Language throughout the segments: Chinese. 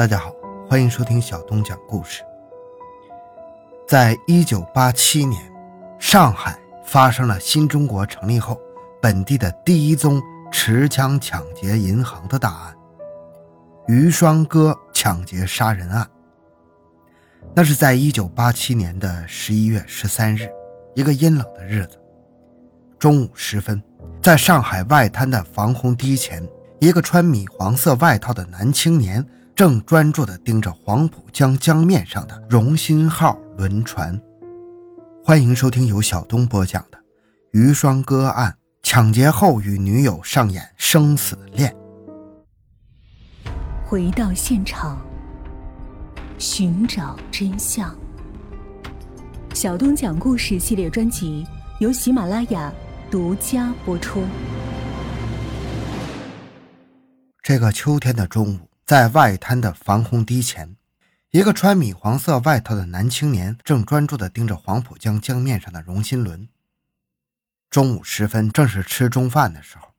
大家好，欢迎收听小东讲故事。在一九八七年，上海发生了新中国成立后本地的第一宗持枪抢劫银行的大案——余双歌抢劫杀人案。那是在一九八七年的十一月十三日，一个阴冷的日子，中午时分，在上海外滩的防洪堤前，一个穿米黄色外套的男青年。正专注地盯着黄浦江江面上的“荣兴号”轮船。欢迎收听由小东播讲的《余双歌案》，抢劫后与女友上演生死恋。回到现场，寻找真相。小东讲故事系列专辑由喜马拉雅独家播出。这个秋天的中午。在外滩的防洪堤前，一个穿米黄色外套的男青年正专注地盯着黄浦江江面上的荣新轮。中午时分，正是吃中饭的时候，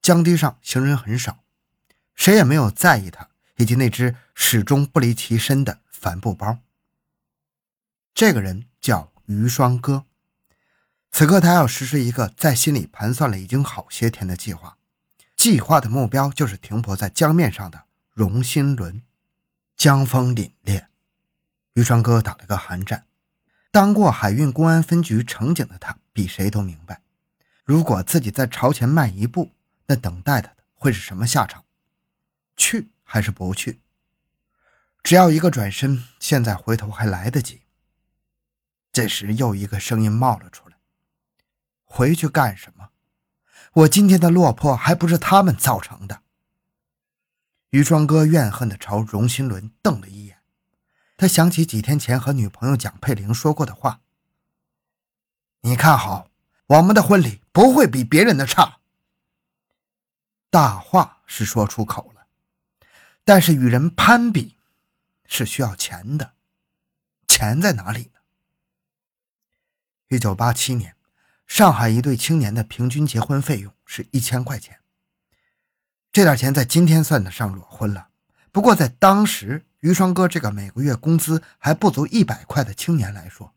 江堤上行人很少，谁也没有在意他以及那只始终不离其身的帆布包。这个人叫余双哥，此刻他要实施一个在心里盘算了已经好些天的计划，计划的目标就是停泊在江面上的。荣新伦，江风凛冽，于双哥打了个寒战。当过海运公安分局乘警的他，比谁都明白，如果自己再朝前迈一步，那等待他的会是什么下场？去还是不去？只要一个转身，现在回头还来得及。这时，又一个声音冒了出来：“回去干什么？我今天的落魄还不是他们造成的。”余双哥怨恨地朝荣新伦瞪了一眼，他想起几天前和女朋友蒋佩玲说过的话：“你看好，我们的婚礼不会比别人的差。”大话是说出口了，但是与人攀比是需要钱的，钱在哪里呢？一九八七年，上海一对青年的平均结婚费用是一千块钱。这点钱在今天算得上裸婚了，不过在当时，于双哥这个每个月工资还不足一百块的青年来说，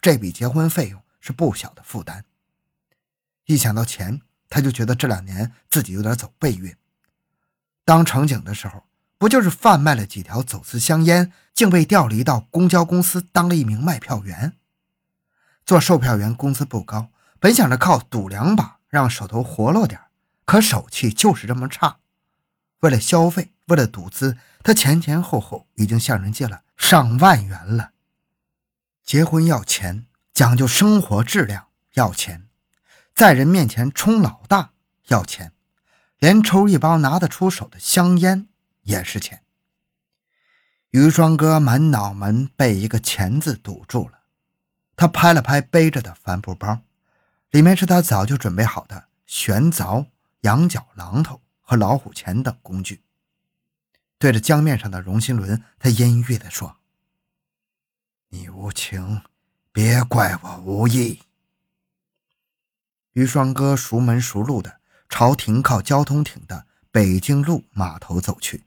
这笔结婚费用是不小的负担。一想到钱，他就觉得这两年自己有点走背运。当乘警的时候，不就是贩卖了几条走私香烟，竟被调离到公交公司当了一名卖票员。做售票员工资不高，本想着靠赌两把让手头活络点可手气就是这么差，为了消费，为了赌资，他前前后后已经向人借了上万元了。结婚要钱，讲究生活质量要钱，在人面前充老大要钱，连抽一包拿得出手的香烟也是钱。余双哥满脑门被一个“钱”字堵住了，他拍了拍背着的帆布包，里面是他早就准备好的玄凿。羊角、榔头和老虎钳等工具，对着江面上的荣新轮，他阴郁地说：“你无情，别怪我无义。”于双哥熟门熟路的朝停靠交通艇的北京路码头走去。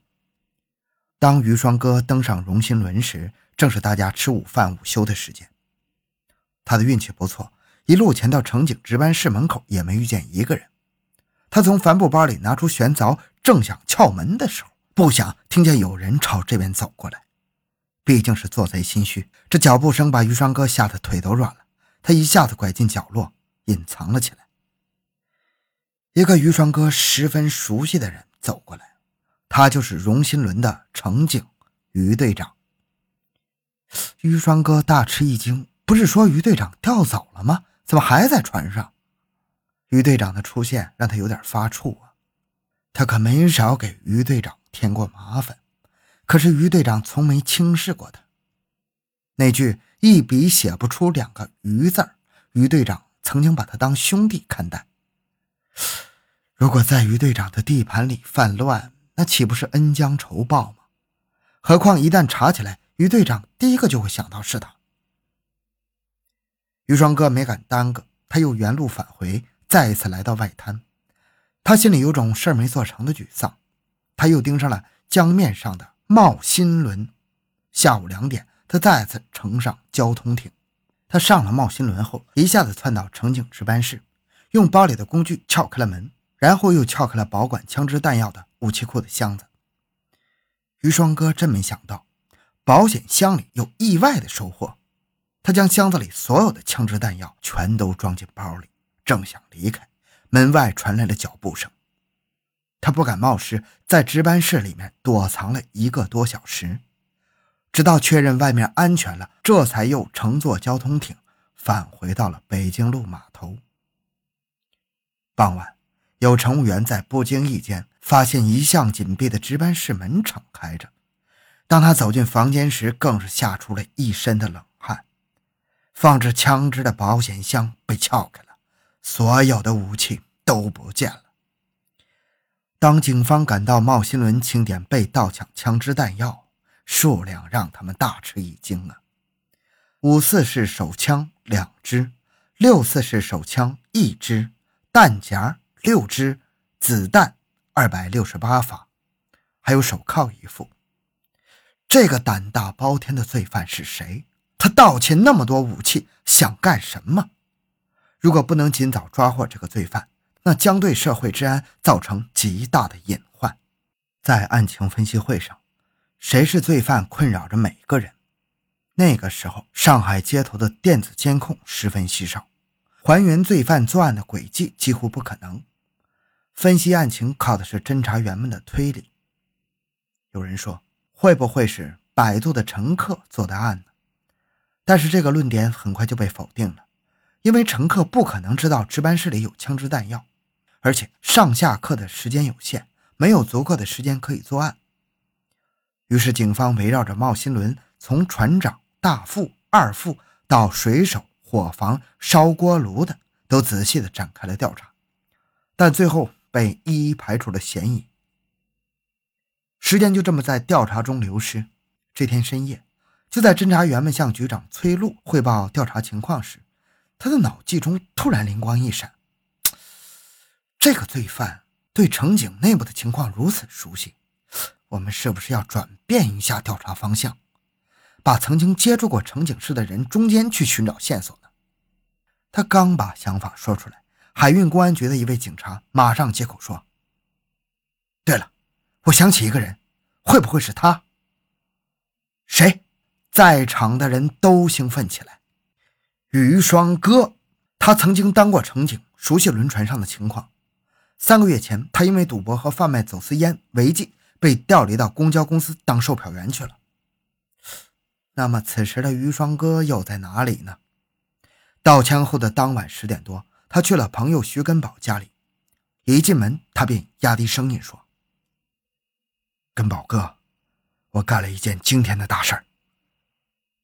当于双哥登上荣新轮时，正是大家吃午饭午休的时间。他的运气不错，一路前到乘警值班室门口，也没遇见一个人。他从帆布包里拿出悬凿，正想撬门的时候，不想听见有人朝这边走过来。毕竟是做贼心虚，这脚步声把余双哥吓得腿都软了。他一下子拐进角落，隐藏了起来。一个余双哥十分熟悉的人走过来，他就是荣新轮的乘警余队长。余双哥大吃一惊，不是说余队长调走了吗？怎么还在船上？于队长的出现让他有点发怵啊，他可没少给于队长添过麻烦，可是于队长从没轻视过他。那句一笔写不出两个“于”字，于队长曾经把他当兄弟看待。如果在于队长的地盘里犯乱，那岂不是恩将仇报吗？何况一旦查起来，于队长第一个就会想到是他。于双哥没敢耽搁，他又原路返回。再一次来到外滩，他心里有种事儿没做成的沮丧。他又盯上了江面上的冒新轮。下午两点，他再次乘上交通艇。他上了冒新轮后，一下子窜到乘警值班室，用包里的工具撬开了门，然后又撬开了保管枪支弹药的武器库的箱子。于双哥真没想到，保险箱里有意外的收获。他将箱子里所有的枪支弹药全都装进包里，正想离开，门外传来了脚步声。他不敢冒失，在值班室里面躲藏了一个多小时。直到确认外面安全了，这才又乘坐交通艇返回到了北京路码头。傍晚，有乘务员在不经意间发现一向紧闭的值班室门敞开着。当他走进房间时，更是吓出了一身的冷汗。放置枪支的保险箱被撬开了，所有的武器都不见了。当警方赶到茂新轮清点被盗抢枪支弹药。数量让他们大吃一惊啊！五四式手枪两支，六四式手枪一支，弹夹六支，子弹二百六十八发，还有手铐一副。这个胆大包天的罪犯是谁？他盗窃那么多武器想干什么？如果不能尽早抓获这个罪犯，那将对社会治安造成极大的隐患。在案情分析会上。谁是罪犯，困扰着每个人。那个时候，上海街头的电子监控十分稀少，还原罪犯作案的轨迹几乎不可能。分析案情靠的是侦查员们的推理。有人说，会不会是摆渡的乘客做的案呢？但是这个论点很快就被否定了，因为乘客不可能知道值班室里有枪支弹药，而且上下课的时间有限，没有足够的时间可以作案。于是，警方围绕着茂新轮，从船长、大副、二副到水手、伙房、烧锅炉的，都仔细的展开了调查，但最后被一一排除了嫌疑。时间就这么在调查中流失。这天深夜，就在侦查员们向局长崔路汇报调查情况时，他的脑际中突然灵光一闪：这个罪犯对乘警内部的情况如此熟悉。我们是不是要转变一下调查方向，把曾经接触过乘警室的人中间去寻找线索呢？他刚把想法说出来，海运公安局的一位警察马上接口说：“对了，我想起一个人，会不会是他？”谁？在场的人都兴奋起来。于双哥，他曾经当过乘警，熟悉轮船上的情况。三个月前，他因为赌博和贩卖走私烟违纪。被调离到公交公司当售票员去了。那么此时的于双哥又在哪里呢？盗枪后的当晚十点多，他去了朋友徐根宝家里。一进门，他便压低声音说：“根宝哥，我干了一件惊天的大事儿。”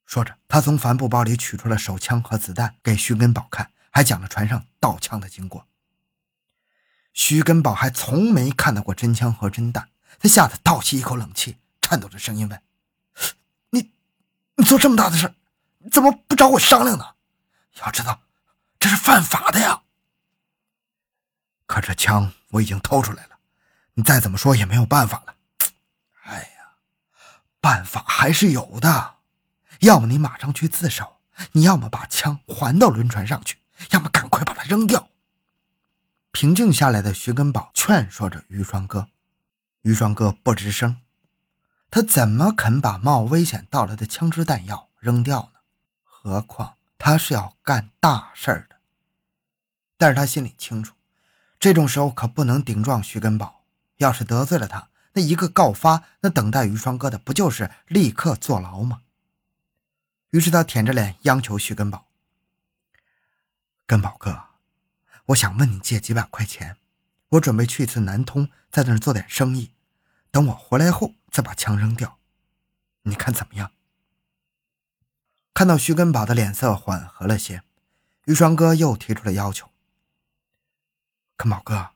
说着，他从帆布包里取出了手枪和子弹给徐根宝看，还讲了船上盗枪的经过。徐根宝还从没看到过真枪和真弹。他吓得倒吸一口冷气，颤抖着声音问：“你，你做这么大的事，怎么不找我商量呢？要知道，这是犯法的呀。可这枪我已经偷出来了，你再怎么说也没有办法了。哎呀，办法还是有的，要么你马上去自首，你要么把枪还到轮船上去，要么赶快把它扔掉。”平静下来的徐根宝劝说着于双哥。于双哥不吱声，他怎么肯把冒危险到来的枪支弹药扔掉呢？何况他是要干大事儿的。但是他心里清楚，这种时候可不能顶撞徐根宝，要是得罪了他，那一个告发，那等待于双哥的不就是立刻坐牢吗？于是他舔着脸央求徐根宝：“根宝哥，我想问你借几百块钱，我准备去一次南通，在那儿做点生意。”等我回来后再把枪扔掉，你看怎么样？看到徐根宝的脸色缓和了些，于双哥又提出了要求：“根宝哥，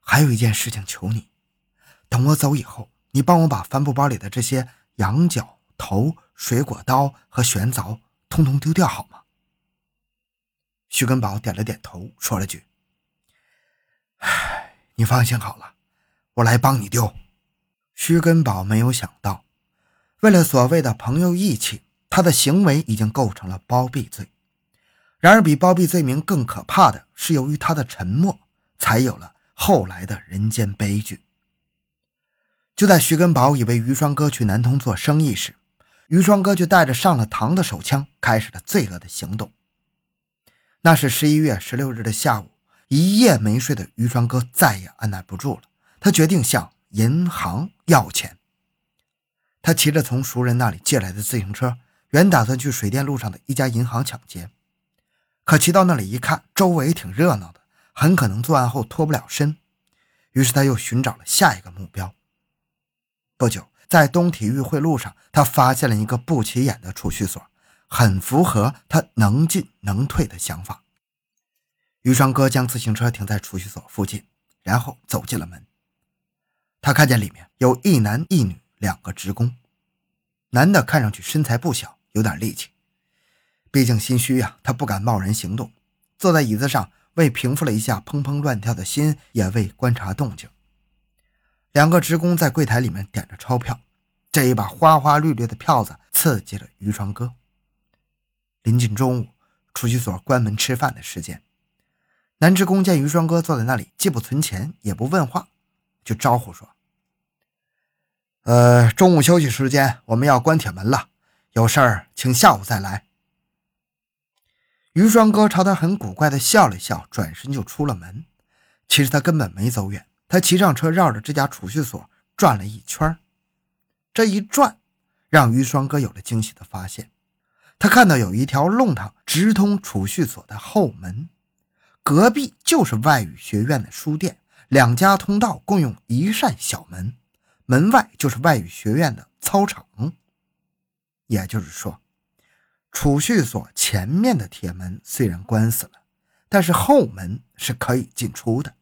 还有一件事情求你，等我走以后，你帮我把帆布包里的这些羊角头、水果刀和玄凿通通丢掉好吗？”徐根宝点了点头，说了句：“唉，你放心好了，我来帮你丢。”徐根宝没有想到，为了所谓的朋友义气，他的行为已经构成了包庇罪。然而，比包庇罪名更可怕的是，由于他的沉默，才有了后来的人间悲剧。就在徐根宝以为于双哥去南通做生意时，于双哥就带着上了膛的手枪，开始了罪恶的行动。那是十一月十六日的下午，一夜没睡的于双哥再也按捺不住了，他决定向银行要钱。他骑着从熟人那里借来的自行车，原打算去水电路上的一家银行抢劫，可骑到那里一看，周围挺热闹的，很可能作案后脱不了身，于是他又寻找了下一个目标。不久。在东体育会路上，他发现了一个不起眼的储蓄所，很符合他能进能退的想法。于双哥将自行车停在储蓄所附近，然后走进了门。他看见里面有一男一女两个职工，男的看上去身材不小，有点力气，毕竟心虚呀，他不敢贸然行动，坐在椅子上，为平复了一下砰砰乱跳的心，也为观察动静。两个职工在柜台里面点着钞票，这一把花花绿绿的票子刺激了于双哥。临近中午，储蓄所关门吃饭的时间，男职工见于双哥坐在那里，既不存钱也不问话，就招呼说：“呃，中午休息时间我们要关铁门了，有事儿请下午再来。”于双哥朝他很古怪的笑了笑，转身就出了门。其实他根本没走远。他骑上车，绕着这家储蓄所转了一圈这一转，让于双哥有了惊喜的发现。他看到有一条弄堂直通储蓄所的后门，隔壁就是外语学院的书店，两家通道共用一扇小门，门外就是外语学院的操场。也就是说，储蓄所前面的铁门虽然关死了，但是后门是可以进出的。